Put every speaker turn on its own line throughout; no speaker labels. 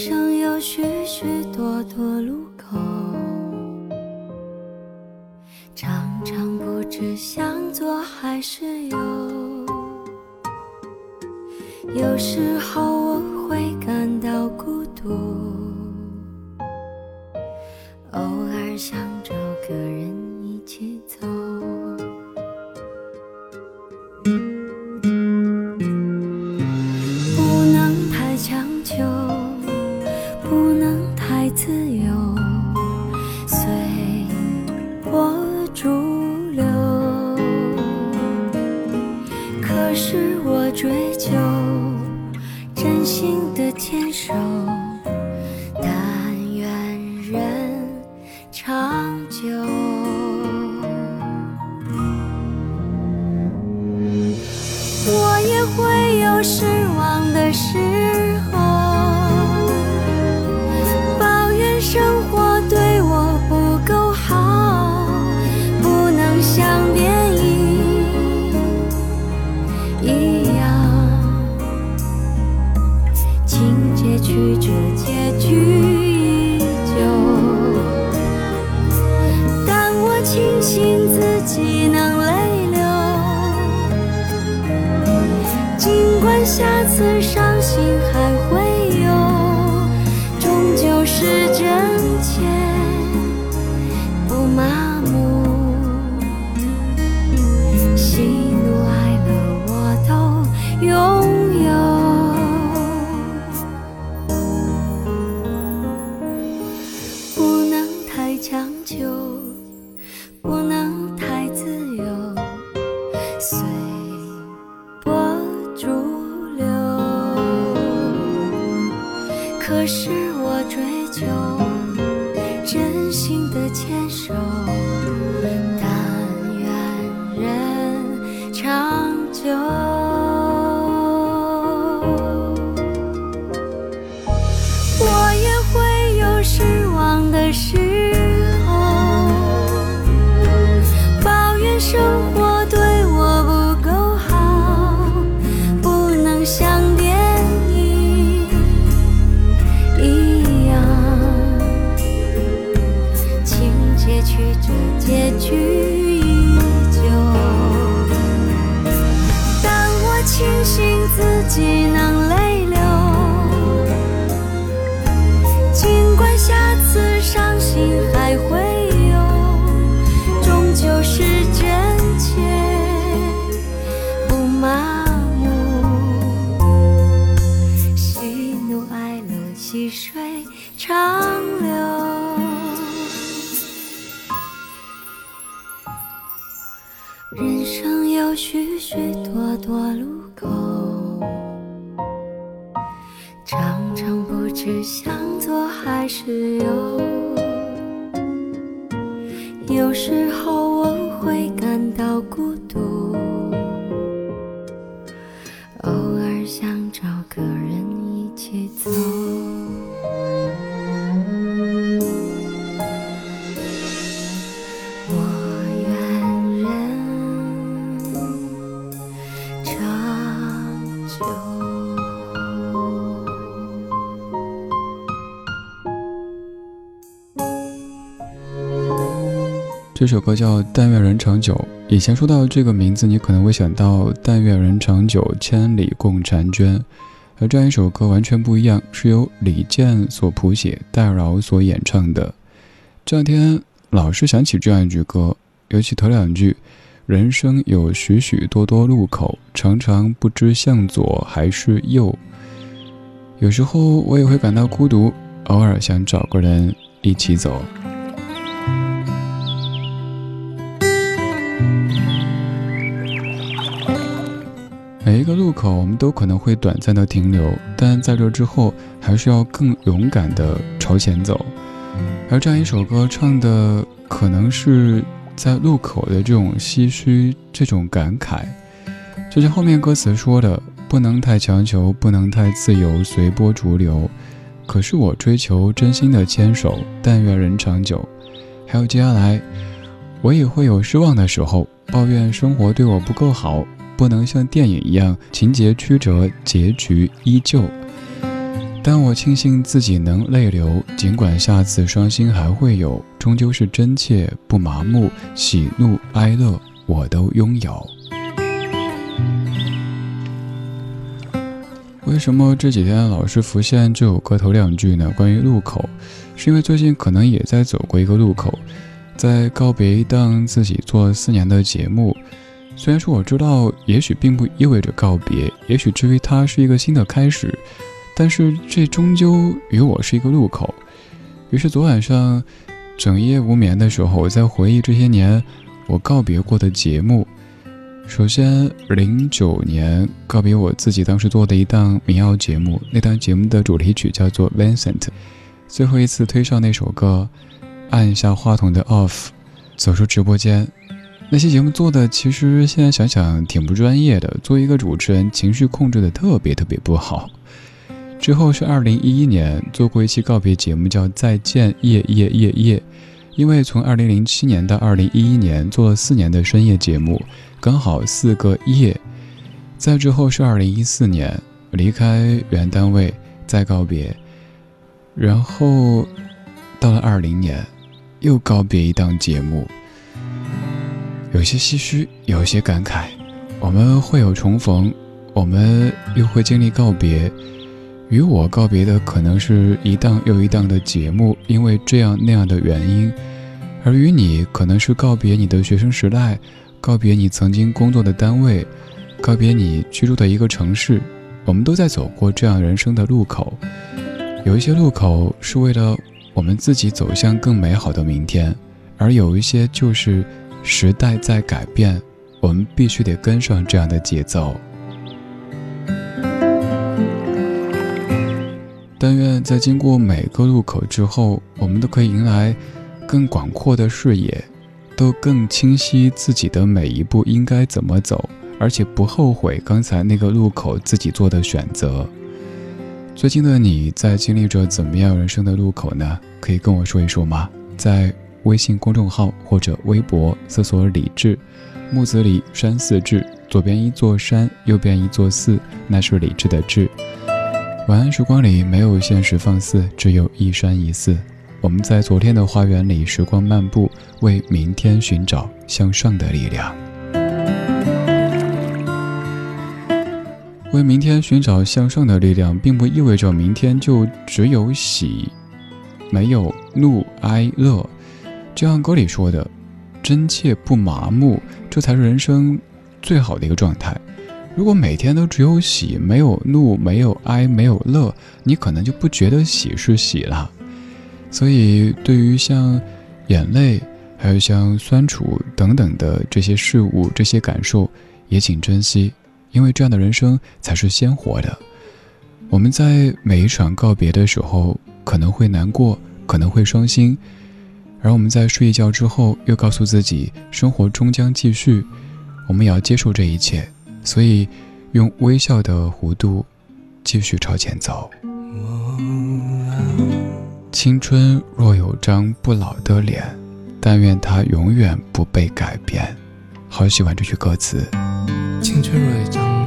生有许许多多路口常常不知向左还是右有时候我会感到孤独失望的时这结局许许多多路口常常不知向左还是右有时候我会感到孤独
这
首歌叫《但愿人长久》。以前说到这个名字，你可能会想到《但愿人长久，千里共婵娟》，而这样一首歌完全不一样，是由李健所谱写，戴娆所演唱的。这两天老是想起这样一句歌，尤其头两句：“
人生有许许多多路口，常常不知向左还是右。有时候我也会感到孤独，偶尔想找个人一起走。每一个路口，我们都可能会短暂的停留，但在这之后，还是要更勇敢的朝前走。而这样一首歌唱的，可能是在路口的这种唏嘘、这种感慨，就像后面歌词说的：“不能太强求，不能太自由，随波逐流。可是我追求真心的牵手，但愿人长久。”还有接下来，我也会有失望的时候，抱怨生活对我不够好。不能像电影一样情节曲折，结局依旧。但我庆幸自己能泪流，尽管下次伤心还会有，终究是真切不麻木，喜怒哀乐我都拥有。为什么这几天老是浮现这首歌头两句呢？关于路口，是因为最近可能也在走过一个路口，在告别一档自己做四年的节目。虽然说我知道，也许并不意味着告别，也许至于它是一个新的开始，但是这终究与我是一个路口。于是昨晚上整夜无眠的时候，我在回忆这些年我告别过的节目。首先，零九年告别我自己当时做的一档民谣节目，那档节目的主题曲叫做《Vincent》，最后一次推上那首歌，按下话筒的 Off，走出直播间。那些节目做的，其实现在想想挺不专业的。作为一个主持人，情绪控制的特别特别不好。之后是二零一一年做过一期告别节目，叫《再见夜夜夜夜》，因为从二零零七年到二零一一年做了四年的深夜节目，刚好四个夜。再之后是二零一四年离开原单位再告别，然后到了二零年又告别一档节目。有些唏嘘，有些感慨，我们会有重逢，我们又会经历告别。与我告别的可能是一档又一档的节目，因为这样那样的原因；而与你，可能是告别你的学生时代，告别你曾经工作的单位，告别你居住的一个城市。我们都在走过这样人生的路口，有一些路口是为了我们自己走向更美好的明天，而有一些就是。时代在改变，我们必须得跟上这样的节奏。但愿在经过每个路口之后，我们都可以迎来更广阔的视野，都更清晰自己的每一步应该怎么走，而且不后悔刚才那个路口自己做的选择。最近的你在经历着怎么样人生的路口呢？可以跟我说一说吗？在。微信公众号或者微博搜索“李志”，木子李山寺志，左边一座山，右边一座寺，那是李志的志。晚安时光里没有现实放肆，只有一山一寺。我们在昨天的花园里时光漫步，为明天寻找向上的力量。为明天寻找向上的力量，并不意味着明天就只有喜，没有怒哀乐。就像歌里说的，真切不麻木，这才是人生最好的一个状态。如果每天都只有喜，没有怒，没有哀，没有乐，你可能就不觉得喜是喜了。所以，对于像眼泪，还有像酸楚等等的这些事物、这些感受，也请珍惜，因为这样的人生才是鲜活的。我们在每一场告别的时候，可能会难过，可能会伤心。而我们在睡一觉之后，又告诉自己，生活终将继续，我们也要接受这一切，所以用微笑的弧度继续朝前走。青春若有张不老的脸，但愿它永远不被改变。好喜欢这句歌词。
青春若有张。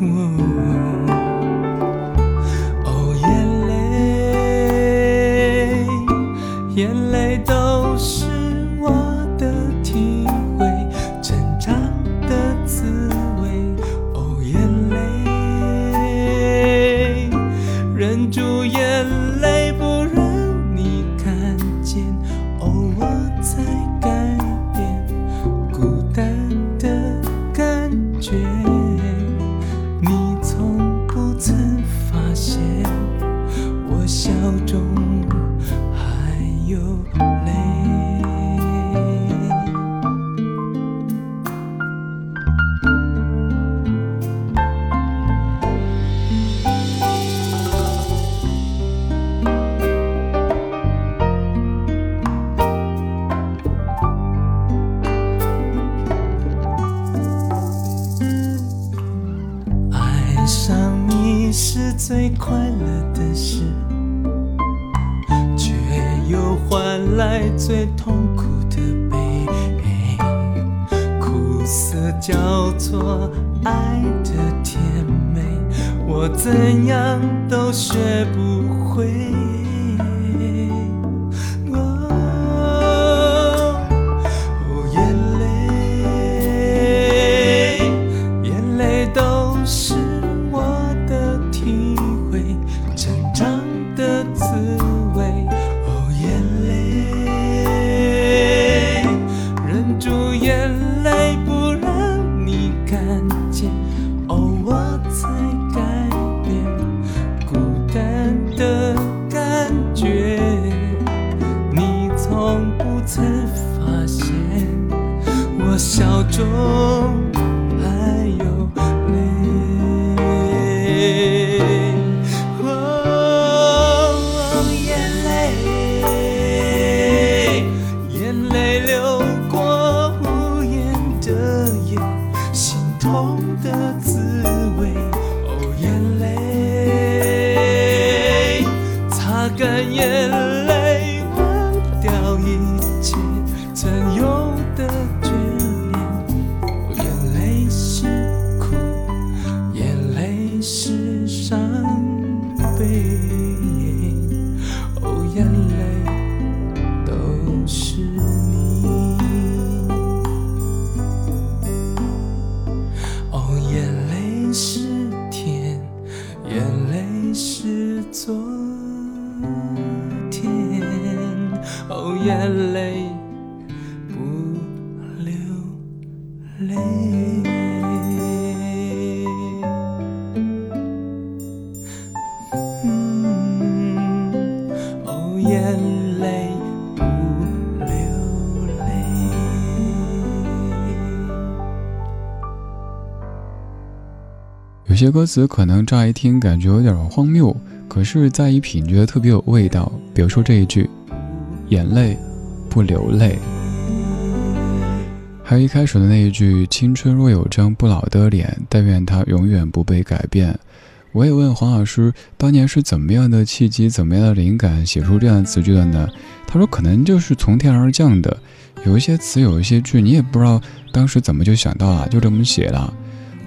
Whoa. 快乐的事，却
又换来最痛苦的悲，苦涩交错，爱的甜美，我怎样都学不会。悲。
些歌词可能乍一听感觉有点荒谬，可是再一品觉得特别有味道。比如说这一句“眼泪不流泪”，还有一开始的那一句“青春若有张不老的脸，但愿它永远不被改变”。我也问黄老师，当年是怎么样的契机、怎么样的灵感写出这样的词句的呢？他说，可能就是从天而降的，有一些词，有一些句，你也不知道当时怎么就想到了，就这么写了。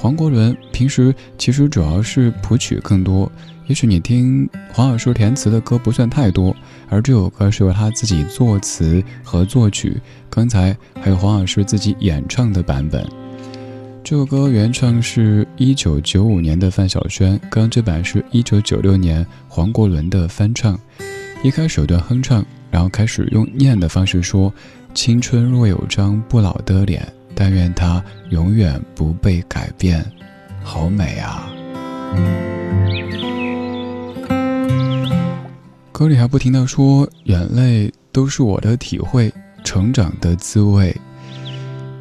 黄国伦平时其实主要是谱曲更多，也许你听黄老师填词的歌不算太多，而这首歌是由他自己作词和作曲，刚才还有黄老师自己演唱的版本。这首歌原唱是一九九五年的范晓萱，刚这版是一九九六年黄国伦的翻唱。一开始有段哼唱，然后开始用念的方式说：“青春若有张不老的脸。”但愿它永远不被改变，好美啊！歌里还不停的说，眼泪都是我的体会，成长的滋味。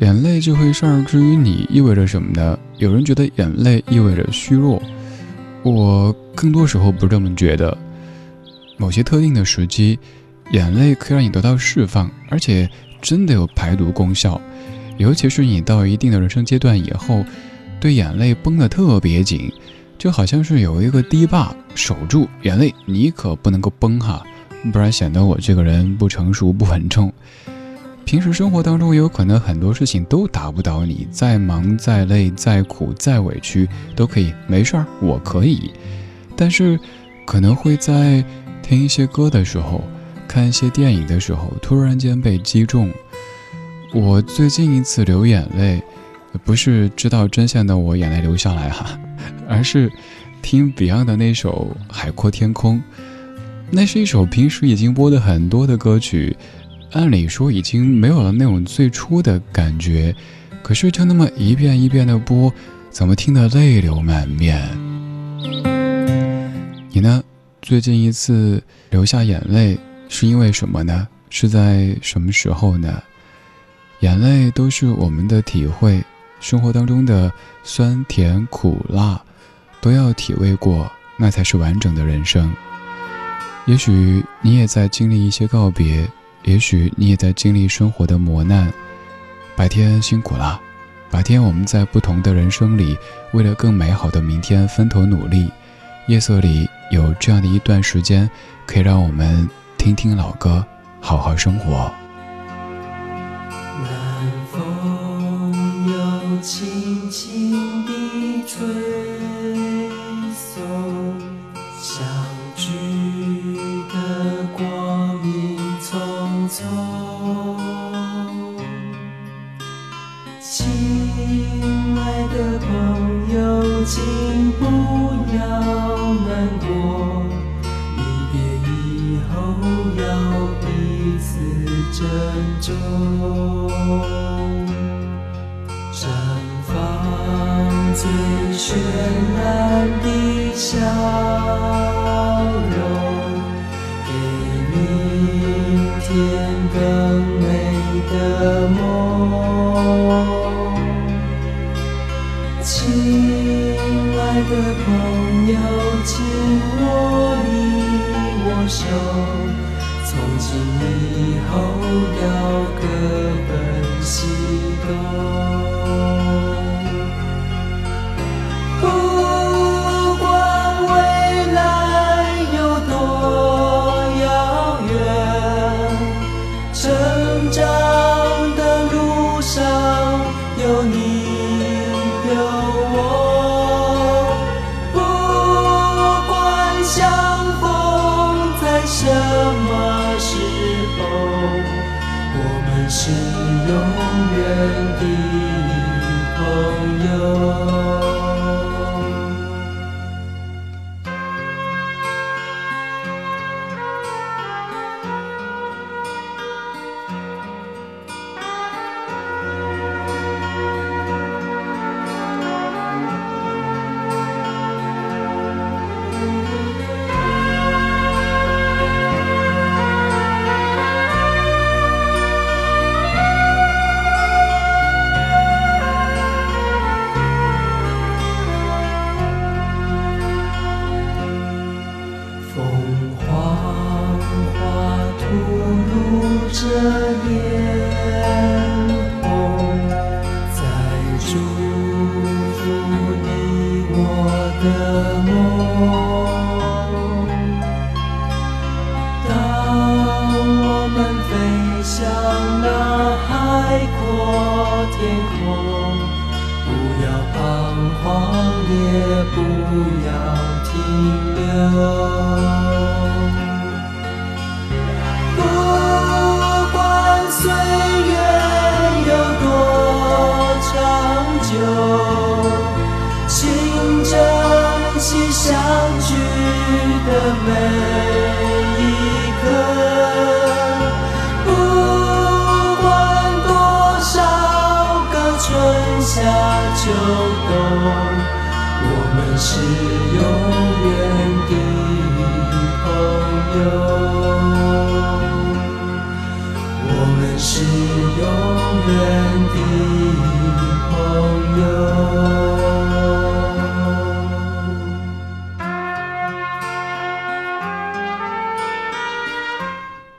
眼泪这回事儿，至于你意味着什么呢？有人觉得眼泪意味着虚弱，我更多时候不这么觉得。某些特定的时机，眼泪可以让你得到释放，而且真的有排毒功效。尤其是你到一定的人生阶段以后，对眼泪绷得特别紧，就好像是有一个堤坝守住眼泪，你可不能够崩哈，不然显得我这个人不成熟不稳重。平时生活当中有可能很多事情都打不倒你，再忙再累再苦再委屈都可以，没事儿，我可以。但是可能会在听一些歌的时候，看一些电影的时候，突然间被击中。我最近一次流眼泪，不是知道真相的我眼泪流下来哈，而是听 Beyond 的那首《海阔天空》。那是一首平时已经播的很多的歌曲。按理说已经没有了那种最初的感觉，可是就那么一遍一遍的播，怎么听得泪流满面？你呢？最近一次流下眼泪是因为什么呢？是在什么时候呢？眼泪都是我们的体会，生活当中的酸甜苦辣都要体味过，那才是完整的人生。也许你也在经历一些告别。也许你也在经历生活的磨难，白天辛苦了，白天我们在不同的人生里，为了更美好的明天分头努力。夜色里有这样的一段时间，可以让我们听听老歌，好好生活。
情。原地。的梦，当我们飞向那海阔天空，不要彷徨，也不要停留，不管。每一刻不管多少个春夏秋冬我们是永远的朋友我们是永远的朋友。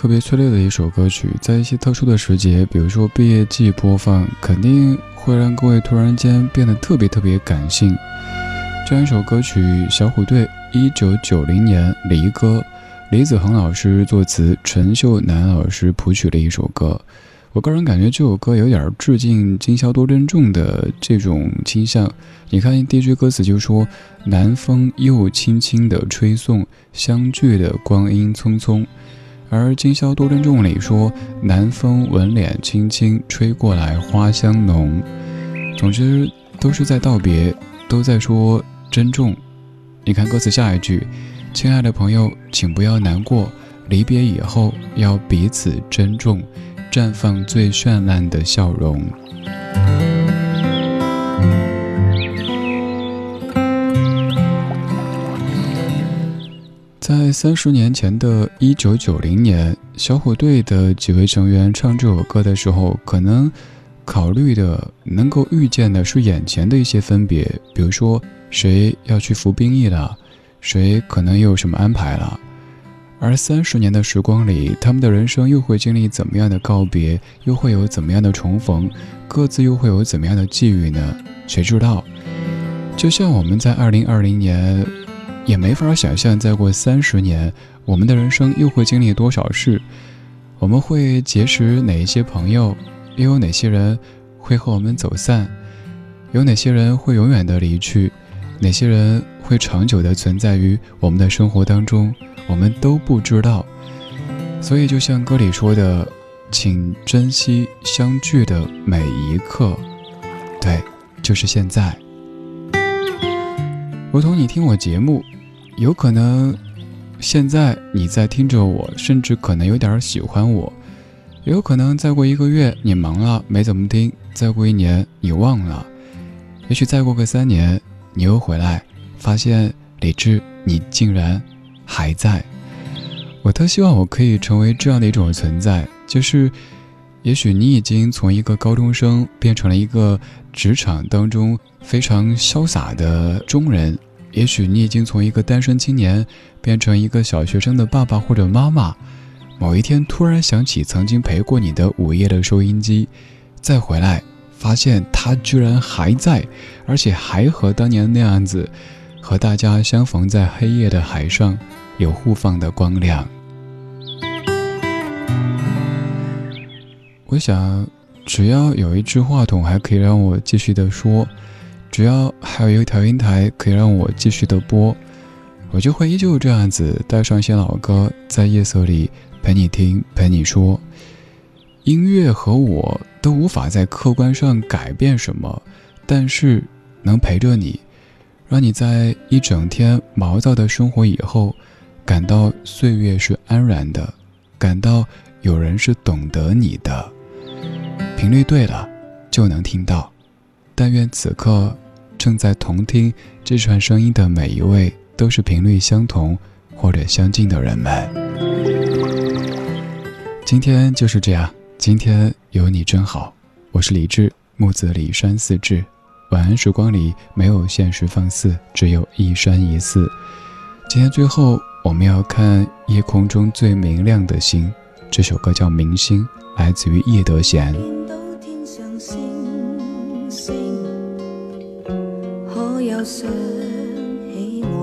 特别催泪的一首歌曲，在一些特殊的时节，比如说毕业季播放，肯定会让各位突然间变得特别特别感性。这样一首歌曲《小虎队》，一九九零年离歌，李子恒老师作词，陈秀楠老师谱曲的一首歌。我个人感觉这首歌有点致敬今宵多珍重的这种倾向。你看第一句歌词就说：“南风又轻轻地吹送，相聚的光阴匆匆。”而今宵多珍重里说：“南风吻脸轻轻吹过来，花香浓。”总之都是在道别，都在说珍重。你看歌词下一句：“亲爱的朋友，请不要难过，离别以后要彼此珍重。”绽放最绚烂的笑容。在三十年前的一九九零年，小虎队的几位成员唱这首歌的时候，可能考虑的、能够预见的是眼前的一些分别，比如说谁要去服兵役了，谁可能又有什么安排了。而三十年的时光里，他们的人生又会经历怎么样的告别？又会有怎么样的重逢？各自又会有怎么样的际遇呢？谁知道？就像我们在二零二零年，也没法想象再过三十年，我们的人生又会经历多少事？我们会结识哪一些朋友？又有哪些人会和我们走散？有哪些人会永远的离去？哪些人会长久的存在于我们的生活当中？我们都不知道，所以就像歌里说的，请珍惜相聚的每一刻。对，就是现在。如同你听我节目，有可能现在你在听着我，甚至可能有点喜欢我；也有可能再过一个月你忙了没怎么听，再过一年你忘了；也许再过个三年你又回来，发现李智你竟然。还在，我特希望我可以成为这样的一种存在，就是，也许你已经从一个高中生变成了一个职场当中非常潇洒的中人，也许你已经从一个单身青年变成一个小学生的爸爸或者妈妈，某一天突然想起曾经陪过你的午夜的收音机，再回来发现他居然还在，而且还和当年那样子，和大家相逢在黑夜的海上。有互放的光亮。我想，只要有一支话筒还可以让我继续的说，只要还有一个调音台可以让我继续的播，我就会依旧这样子带上一些老歌，在夜色里陪你听，陪你说。音乐和我都无法在客观上改变什么，但是能陪着你，让你在一整天毛躁的生活以后。感到岁月是安然的，感到有人是懂得你的，频率对了就能听到。但愿此刻正在同听这串声音的每一位，都是频率相同或者相近的人们。今天就是这样，今天有你真好。我是李志，木子李山四志。晚安时光里没有现实放肆，只有一山一寺。今天最后。我们要看夜空中最明亮的星，这首歌叫《明星》，来自于叶德娴。
可有想起我？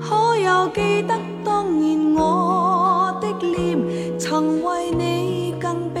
可有记得当年我的脸，曾为你更比